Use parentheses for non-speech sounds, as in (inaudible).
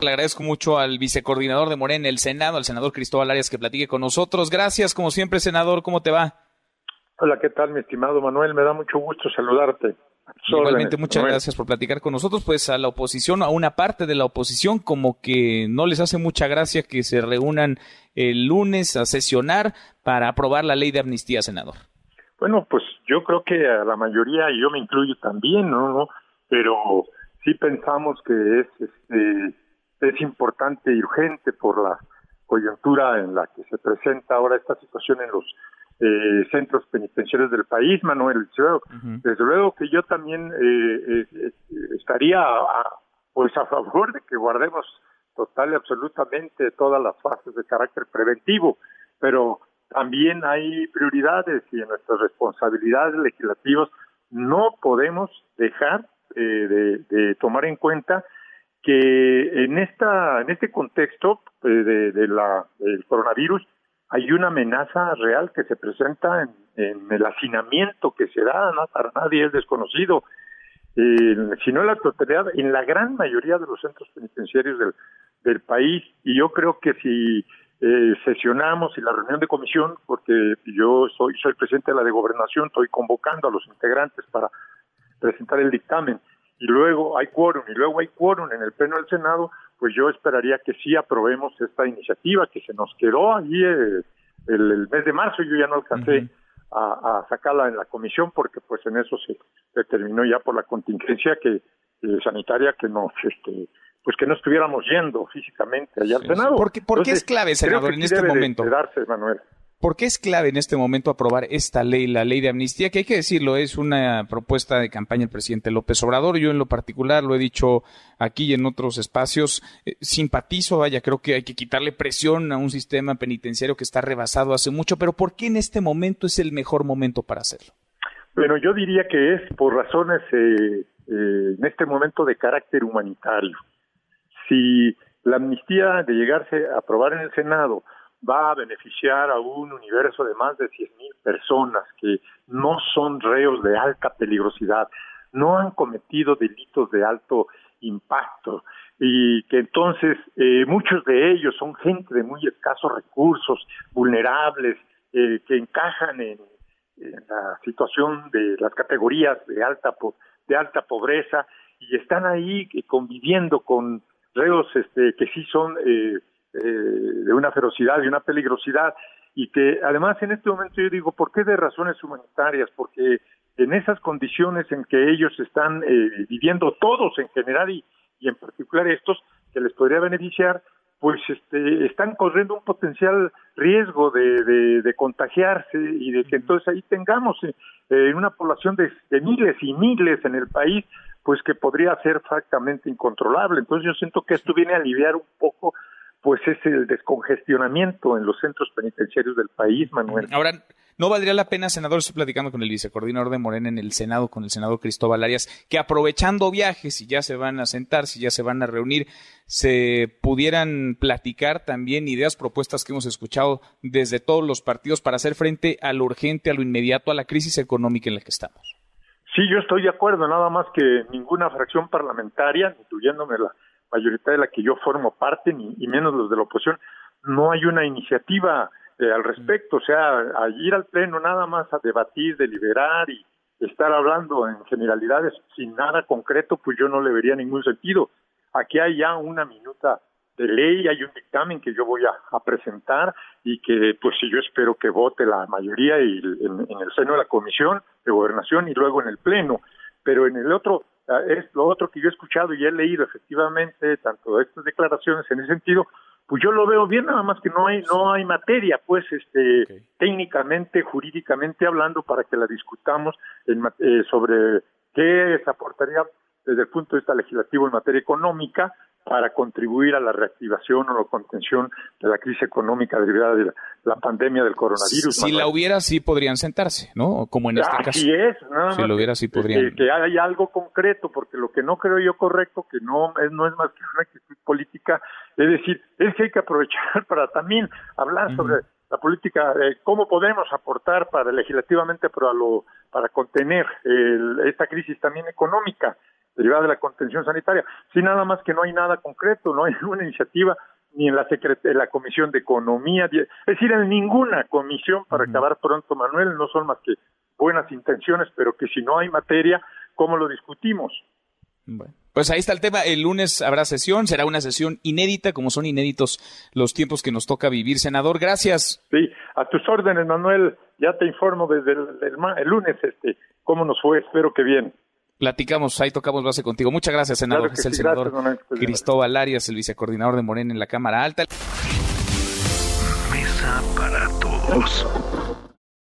Le agradezco mucho al vicecoordinador de Morena en el Senado, al senador Cristóbal Arias, que platique con nosotros. Gracias, como siempre, senador. ¿Cómo te va? Hola, ¿qué tal, mi estimado Manuel? Me da mucho gusto saludarte. Igualmente, muchas gracias por platicar con nosotros. Pues a la oposición, a una parte de la oposición, como que no les hace mucha gracia que se reúnan el lunes a sesionar para aprobar la ley de amnistía, senador. Bueno, pues yo creo que a la mayoría, y yo me incluyo también, ¿no? Pero sí pensamos que es, este, es importante y urgente por la coyuntura en la que se presenta ahora esta situación en los eh, centros penitenciarios del país, Manuel. Desde luego que yo también eh, eh, estaría a, pues a favor de que guardemos total y absolutamente todas las fases de carácter preventivo, pero también hay prioridades y en nuestras responsabilidades legislativas no podemos dejar de, de, tomar en cuenta que en esta en este contexto de, de la del coronavirus hay una amenaza real que se presenta en, el hacinamiento que se da, ¿no? para nadie es desconocido, eh, si no en la totalidad, en la gran mayoría de los centros penitenciarios del, del país, y yo creo que si eh, sesionamos y la reunión de comisión, porque yo soy, soy presidente de la de gobernación, estoy convocando a los integrantes para presentar el dictamen, y luego hay quórum, y luego hay quórum en el Pleno del Senado, pues yo esperaría que sí aprobemos esta iniciativa que se nos quedó ahí eh, el, mes de marzo, yo ya no alcancé a, sacarla en la comisión porque pues en eso se determinó ya por la contingencia que eh, sanitaria que nos este pues que no estuviéramos yendo físicamente allá al Senado. ¿Por qué, por qué es clave, senador, en este momento? Manuel. ¿Por qué es clave en este momento aprobar esta ley, la ley de amnistía? Que hay que decirlo, es una propuesta de campaña del presidente López Obrador. Yo en lo particular lo he dicho aquí y en otros espacios. Eh, simpatizo, vaya, creo que hay que quitarle presión a un sistema penitenciario que está rebasado hace mucho, pero ¿por qué en este momento es el mejor momento para hacerlo? Bueno, yo diría que es por razones eh, eh, en este momento de carácter humanitario. Si la amnistía de llegarse a aprobar en el Senado va a beneficiar a un universo de más de 100.000 personas que no son reos de alta peligrosidad, no han cometido delitos de alto impacto y que entonces eh, muchos de ellos son gente de muy escasos recursos, vulnerables, eh, que encajan en, la situación de las categorías de alta de alta pobreza y están ahí conviviendo con reos este, que sí son eh, eh, de una ferocidad y una peligrosidad y que además en este momento yo digo, ¿por qué de razones humanitarias? Porque en esas condiciones en que ellos están eh, viviendo todos en general y, y en particular estos que les podría beneficiar, pues este, están corriendo un potencial riesgo de, de, contagiarse y de que entonces ahí tengamos eh, una población de, de, miles y miles en el país, pues que podría ser francamente incontrolable. Entonces yo siento que esto viene a aliviar un poco pues es el descongestionamiento en los centros penitenciarios del país, Manuel. Ahora, ¿no valdría la pena, senador, estoy platicando con el vicecoordinador de Morena en el Senado, con el senador Cristóbal Arias, que aprovechando viajes, si ya se van a sentar, si ya se van a reunir, se pudieran platicar también ideas, propuestas que hemos escuchado desde todos los partidos para hacer frente a lo urgente, a lo inmediato, a la crisis económica en la que estamos? Sí, yo estoy de acuerdo, nada más que ninguna fracción parlamentaria, incluyéndome la mayoritaria de la que yo formo parte, ni y menos los de la oposición, no hay una iniciativa eh, al respecto, o sea, a ir al pleno nada más a debatir, deliberar y estar hablando en generalidades sin nada concreto, pues yo no le vería ningún sentido. Aquí hay ya una minuta de ley, hay un dictamen que yo voy a, presentar y que pues yo espero que vote la mayoría y en, el seno de la comisión de gobernación y luego en el pleno, pero en el otro es lo otro que yo he escuchado y he leído efectivamente, tanto estas declaraciones en ese sentido, pues yo lo veo bien, nada más que no hay, no hay materia, pues, este, técnicamente, jurídicamente hablando, para que la discutamos en, eh, sobre qué se aportaría desde el punto de vista legislativo en materia económica, para contribuir a la reactivación o la contención de la crisis económica derivada de la, pandemia del coronavirus. Si la hubiera, sí podrían sentarse, ¿no? Como en este caso. Así es, Si lo hubiera, sí podrían. Que, que, haya algo concreto, porque lo que no creo yo correcto, que no es, no es más que una actitud política, es decir, es que hay que aprovechar para también hablar sobre la política, eh, cómo podemos aportar para legislativamente para, lo, para contener esta crisis también económica derivada de la contención sanitaria. Sí, nada más que no hay nada concreto, no hay (laughs) ninguna iniciativa ni en la, en la Comisión de Economía, es decir, en ninguna comisión para acabar pronto, Manuel, no son más que buenas intenciones, pero que si no hay materia, ¿cómo lo discutimos? Bueno. Pues ahí está el tema. El lunes habrá sesión, será una sesión inédita, como son inéditos los tiempos que nos toca vivir. Senador, gracias. Sí, a tus órdenes, Manuel. Ya te informo desde el, lunes este cómo nos fue. Espero que bien. Platicamos, ahí tocamos base contigo. Muchas gracias, senador. es el senador Cristóbal Arias, el vicecoordinador de Morena en la Cámara Alta. Mesa para todos.